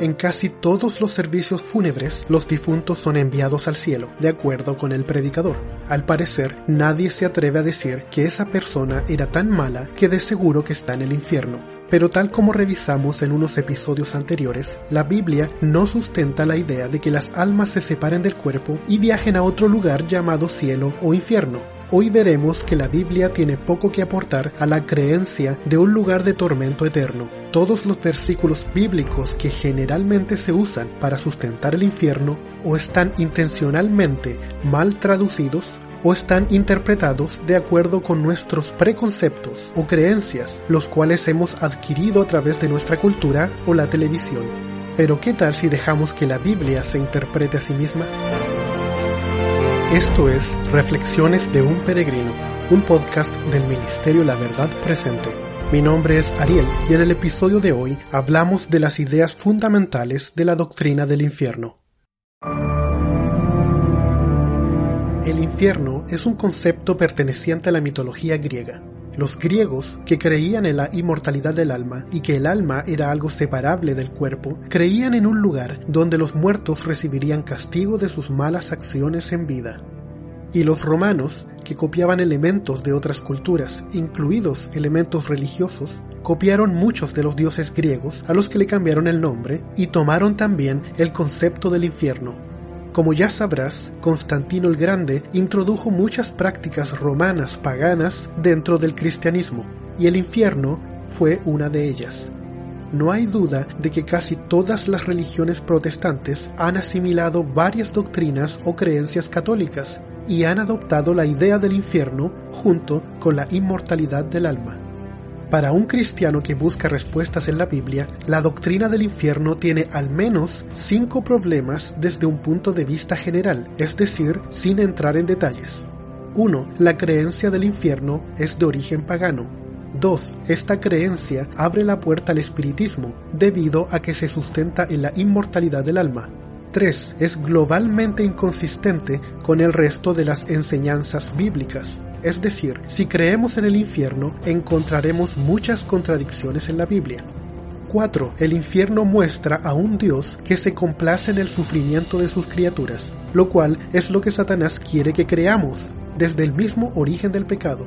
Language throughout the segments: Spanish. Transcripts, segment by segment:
En casi todos los servicios fúnebres, los difuntos son enviados al cielo, de acuerdo con el predicador. Al parecer, nadie se atreve a decir que esa persona era tan mala que de seguro que está en el infierno. Pero tal como revisamos en unos episodios anteriores, la Biblia no sustenta la idea de que las almas se separen del cuerpo y viajen a otro lugar llamado cielo o infierno. Hoy veremos que la Biblia tiene poco que aportar a la creencia de un lugar de tormento eterno. Todos los versículos bíblicos que generalmente se usan para sustentar el infierno o están intencionalmente mal traducidos o están interpretados de acuerdo con nuestros preconceptos o creencias, los cuales hemos adquirido a través de nuestra cultura o la televisión. Pero ¿qué tal si dejamos que la Biblia se interprete a sí misma? Esto es Reflexiones de un Peregrino, un podcast del Ministerio La Verdad Presente. Mi nombre es Ariel y en el episodio de hoy hablamos de las ideas fundamentales de la doctrina del infierno. El infierno es un concepto perteneciente a la mitología griega. Los griegos, que creían en la inmortalidad del alma y que el alma era algo separable del cuerpo, creían en un lugar donde los muertos recibirían castigo de sus malas acciones en vida. Y los romanos, que copiaban elementos de otras culturas, incluidos elementos religiosos, copiaron muchos de los dioses griegos a los que le cambiaron el nombre y tomaron también el concepto del infierno, como ya sabrás, Constantino el Grande introdujo muchas prácticas romanas paganas dentro del cristianismo, y el infierno fue una de ellas. No hay duda de que casi todas las religiones protestantes han asimilado varias doctrinas o creencias católicas y han adoptado la idea del infierno junto con la inmortalidad del alma. Para un cristiano que busca respuestas en la Biblia, la doctrina del infierno tiene al menos cinco problemas desde un punto de vista general, es decir, sin entrar en detalles. 1. La creencia del infierno es de origen pagano. 2. Esta creencia abre la puerta al espiritismo, debido a que se sustenta en la inmortalidad del alma. 3. Es globalmente inconsistente con el resto de las enseñanzas bíblicas. Es decir, si creemos en el infierno, encontraremos muchas contradicciones en la Biblia. 4. El infierno muestra a un Dios que se complace en el sufrimiento de sus criaturas, lo cual es lo que Satanás quiere que creamos, desde el mismo origen del pecado.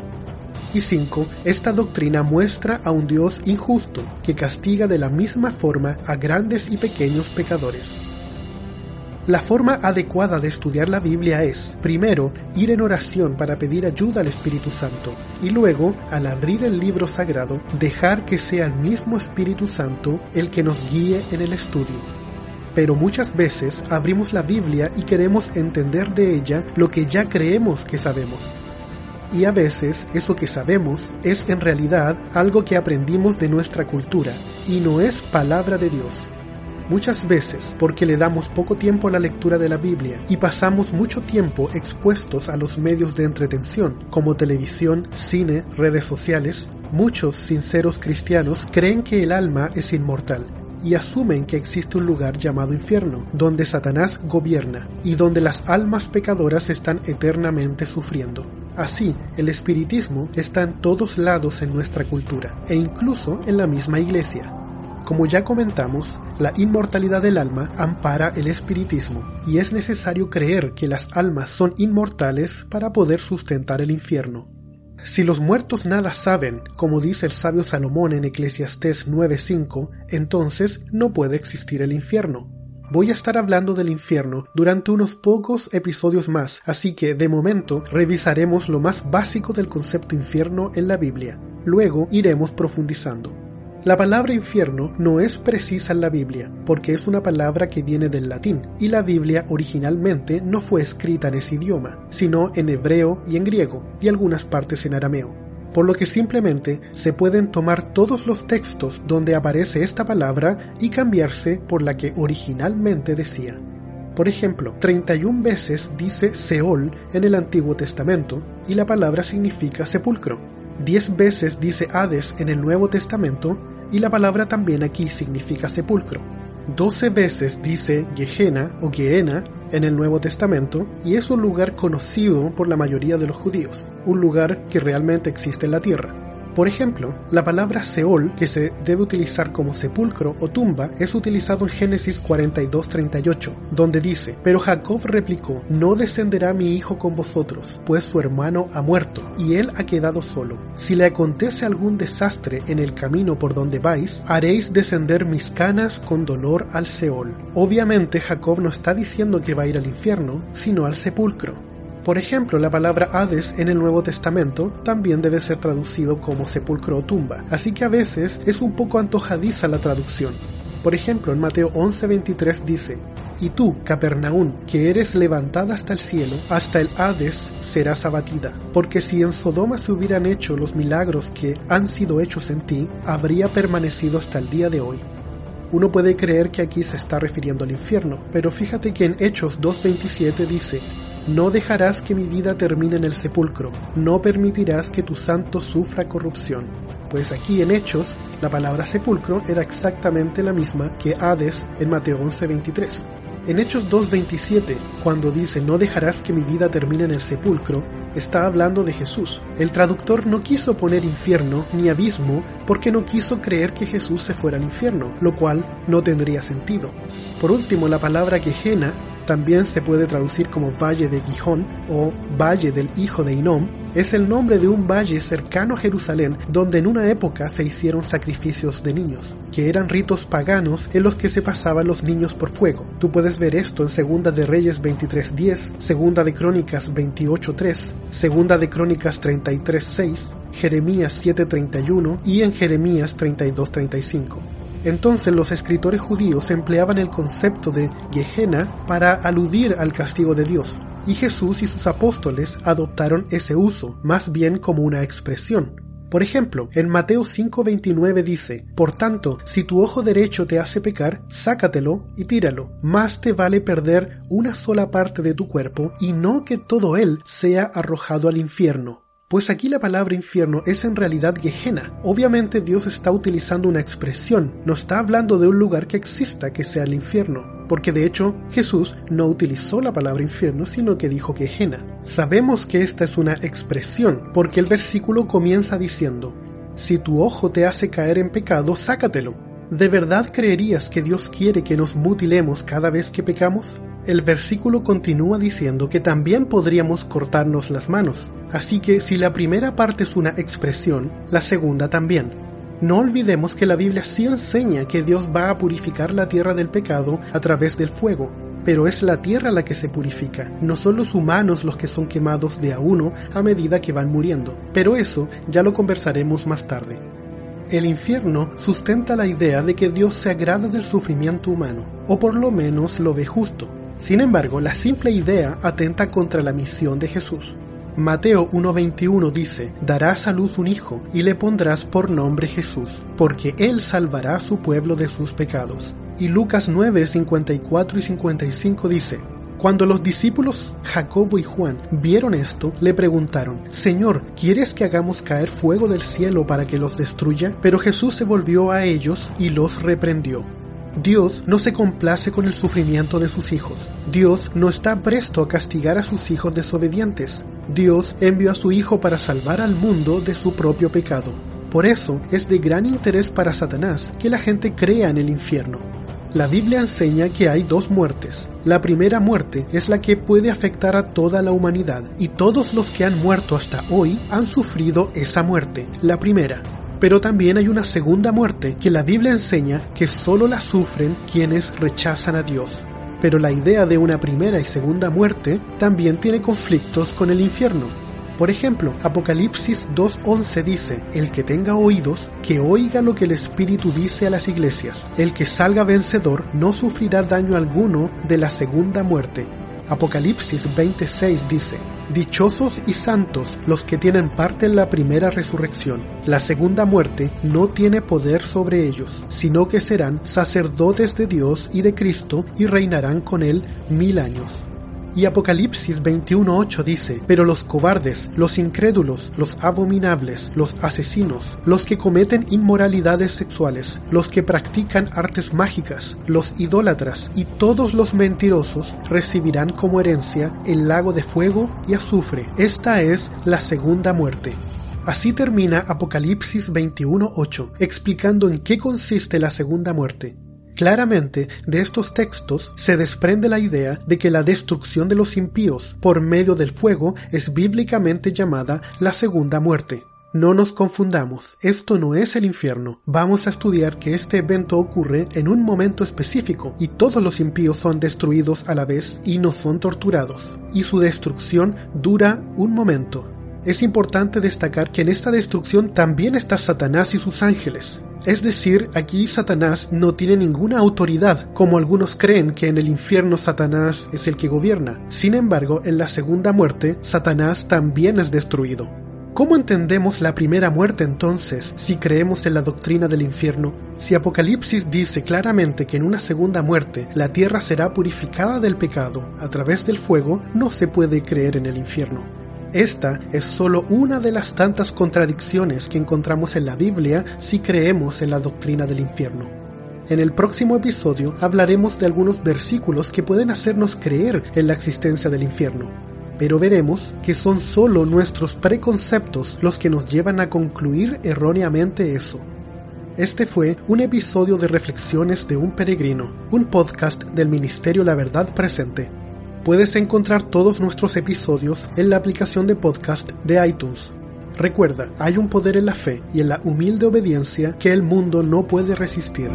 Y 5. Esta doctrina muestra a un Dios injusto, que castiga de la misma forma a grandes y pequeños pecadores. La forma adecuada de estudiar la Biblia es, primero, ir en oración para pedir ayuda al Espíritu Santo y luego, al abrir el libro sagrado, dejar que sea el mismo Espíritu Santo el que nos guíe en el estudio. Pero muchas veces abrimos la Biblia y queremos entender de ella lo que ya creemos que sabemos. Y a veces eso que sabemos es en realidad algo que aprendimos de nuestra cultura y no es palabra de Dios. Muchas veces, porque le damos poco tiempo a la lectura de la Biblia y pasamos mucho tiempo expuestos a los medios de entretención, como televisión, cine, redes sociales, muchos sinceros cristianos creen que el alma es inmortal y asumen que existe un lugar llamado infierno, donde Satanás gobierna y donde las almas pecadoras están eternamente sufriendo. Así, el espiritismo está en todos lados en nuestra cultura e incluso en la misma iglesia. Como ya comentamos, la inmortalidad del alma ampara el espiritismo y es necesario creer que las almas son inmortales para poder sustentar el infierno. Si los muertos nada saben, como dice el sabio Salomón en Eclesiastés 9:5, entonces no puede existir el infierno. Voy a estar hablando del infierno durante unos pocos episodios más, así que de momento revisaremos lo más básico del concepto infierno en la Biblia. Luego iremos profundizando. La palabra infierno no es precisa en la Biblia, porque es una palabra que viene del latín, y la Biblia originalmente no fue escrita en ese idioma, sino en hebreo y en griego, y algunas partes en arameo. Por lo que simplemente se pueden tomar todos los textos donde aparece esta palabra y cambiarse por la que originalmente decía. Por ejemplo, 31 veces dice Seol en el Antiguo Testamento y la palabra significa sepulcro. 10 veces dice Hades en el Nuevo Testamento y la palabra también aquí significa sepulcro. Doce veces dice Gehenna o Gehenna en el Nuevo Testamento y es un lugar conocido por la mayoría de los judíos, un lugar que realmente existe en la tierra. Por ejemplo, la palabra Seol, que se debe utilizar como sepulcro o tumba, es utilizado en Génesis 42:38, donde dice, Pero Jacob replicó, No descenderá mi hijo con vosotros, pues su hermano ha muerto, y él ha quedado solo. Si le acontece algún desastre en el camino por donde vais, haréis descender mis canas con dolor al Seol. Obviamente Jacob no está diciendo que va a ir al infierno, sino al sepulcro. Por ejemplo, la palabra Hades en el Nuevo Testamento también debe ser traducido como sepulcro o tumba, así que a veces es un poco antojadiza la traducción. Por ejemplo, en Mateo 11:23 dice, Y tú, Capernaún, que eres levantada hasta el cielo, hasta el Hades serás abatida, porque si en Sodoma se hubieran hecho los milagros que han sido hechos en ti, habría permanecido hasta el día de hoy. Uno puede creer que aquí se está refiriendo al infierno, pero fíjate que en Hechos 2.27 dice, no dejarás que mi vida termine en el sepulcro, no permitirás que tu santo sufra corrupción. Pues aquí en Hechos, la palabra sepulcro era exactamente la misma que Hades en Mateo 11:23. En Hechos 2.27, cuando dice no dejarás que mi vida termine en el sepulcro, está hablando de Jesús. El traductor no quiso poner infierno ni abismo porque no quiso creer que Jesús se fuera al infierno, lo cual no tendría sentido. Por último, la palabra quejena también se puede traducir como Valle de Gijón o Valle del Hijo de Inom, es el nombre de un valle cercano a Jerusalén donde en una época se hicieron sacrificios de niños, que eran ritos paganos en los que se pasaban los niños por fuego. Tú puedes ver esto en Segunda de Reyes 23.10, Segunda de Crónicas 28.3, Segunda de Crónicas 33.6, Jeremías 7.31 y en Jeremías 32.35. Entonces los escritores judíos empleaban el concepto de Gehenna para aludir al castigo de Dios, y Jesús y sus apóstoles adoptaron ese uso, más bien como una expresión. Por ejemplo, en Mateo 5:29 dice, Por tanto, si tu ojo derecho te hace pecar, sácatelo y tíralo. Más te vale perder una sola parte de tu cuerpo y no que todo él sea arrojado al infierno. Pues aquí la palabra infierno es en realidad Gehenna. Obviamente Dios está utilizando una expresión, no está hablando de un lugar que exista que sea el infierno, porque de hecho Jesús no utilizó la palabra infierno, sino que dijo Gehenna. Sabemos que esta es una expresión, porque el versículo comienza diciendo, si tu ojo te hace caer en pecado, sácatelo. ¿De verdad creerías que Dios quiere que nos mutilemos cada vez que pecamos? El versículo continúa diciendo que también podríamos cortarnos las manos, Así que si la primera parte es una expresión, la segunda también. No olvidemos que la Biblia sí enseña que Dios va a purificar la tierra del pecado a través del fuego, pero es la tierra la que se purifica, no son los humanos los que son quemados de a uno a medida que van muriendo, pero eso ya lo conversaremos más tarde. El infierno sustenta la idea de que Dios se agrada del sufrimiento humano, o por lo menos lo ve justo. Sin embargo, la simple idea atenta contra la misión de Jesús. Mateo 1.21 dice, darás a luz un hijo y le pondrás por nombre Jesús, porque él salvará a su pueblo de sus pecados. Y Lucas 9.54 y 55 dice, cuando los discípulos Jacobo y Juan vieron esto, le preguntaron, Señor, ¿quieres que hagamos caer fuego del cielo para que los destruya? Pero Jesús se volvió a ellos y los reprendió. Dios no se complace con el sufrimiento de sus hijos. Dios no está presto a castigar a sus hijos desobedientes. Dios envió a su Hijo para salvar al mundo de su propio pecado. Por eso es de gran interés para Satanás que la gente crea en el infierno. La Biblia enseña que hay dos muertes. La primera muerte es la que puede afectar a toda la humanidad y todos los que han muerto hasta hoy han sufrido esa muerte, la primera. Pero también hay una segunda muerte que la Biblia enseña que solo la sufren quienes rechazan a Dios pero la idea de una primera y segunda muerte también tiene conflictos con el infierno. Por ejemplo, Apocalipsis 2.11 dice, el que tenga oídos, que oiga lo que el Espíritu dice a las iglesias. El que salga vencedor no sufrirá daño alguno de la segunda muerte. Apocalipsis 26 dice, Dichosos y santos los que tienen parte en la primera resurrección. La segunda muerte no tiene poder sobre ellos, sino que serán sacerdotes de Dios y de Cristo y reinarán con él mil años. Y Apocalipsis 21.8 dice, pero los cobardes, los incrédulos, los abominables, los asesinos, los que cometen inmoralidades sexuales, los que practican artes mágicas, los idólatras y todos los mentirosos recibirán como herencia el lago de fuego y azufre. Esta es la segunda muerte. Así termina Apocalipsis 21.8, explicando en qué consiste la segunda muerte. Claramente, de estos textos se desprende la idea de que la destrucción de los impíos por medio del fuego es bíblicamente llamada la segunda muerte. No nos confundamos, esto no es el infierno. Vamos a estudiar que este evento ocurre en un momento específico y todos los impíos son destruidos a la vez y no son torturados. Y su destrucción dura un momento. Es importante destacar que en esta destrucción también está Satanás y sus ángeles. Es decir, aquí Satanás no tiene ninguna autoridad, como algunos creen que en el infierno Satanás es el que gobierna. Sin embargo, en la segunda muerte, Satanás también es destruido. ¿Cómo entendemos la primera muerte entonces si creemos en la doctrina del infierno? Si Apocalipsis dice claramente que en una segunda muerte la tierra será purificada del pecado a través del fuego, no se puede creer en el infierno. Esta es solo una de las tantas contradicciones que encontramos en la Biblia si creemos en la doctrina del infierno. En el próximo episodio hablaremos de algunos versículos que pueden hacernos creer en la existencia del infierno pero veremos que son solo nuestros preconceptos los que nos llevan a concluir erróneamente eso. Este fue un episodio de Reflexiones de un Peregrino, un podcast del Ministerio La Verdad Presente. Puedes encontrar todos nuestros episodios en la aplicación de podcast de iTunes. Recuerda, hay un poder en la fe y en la humilde obediencia que el mundo no puede resistir.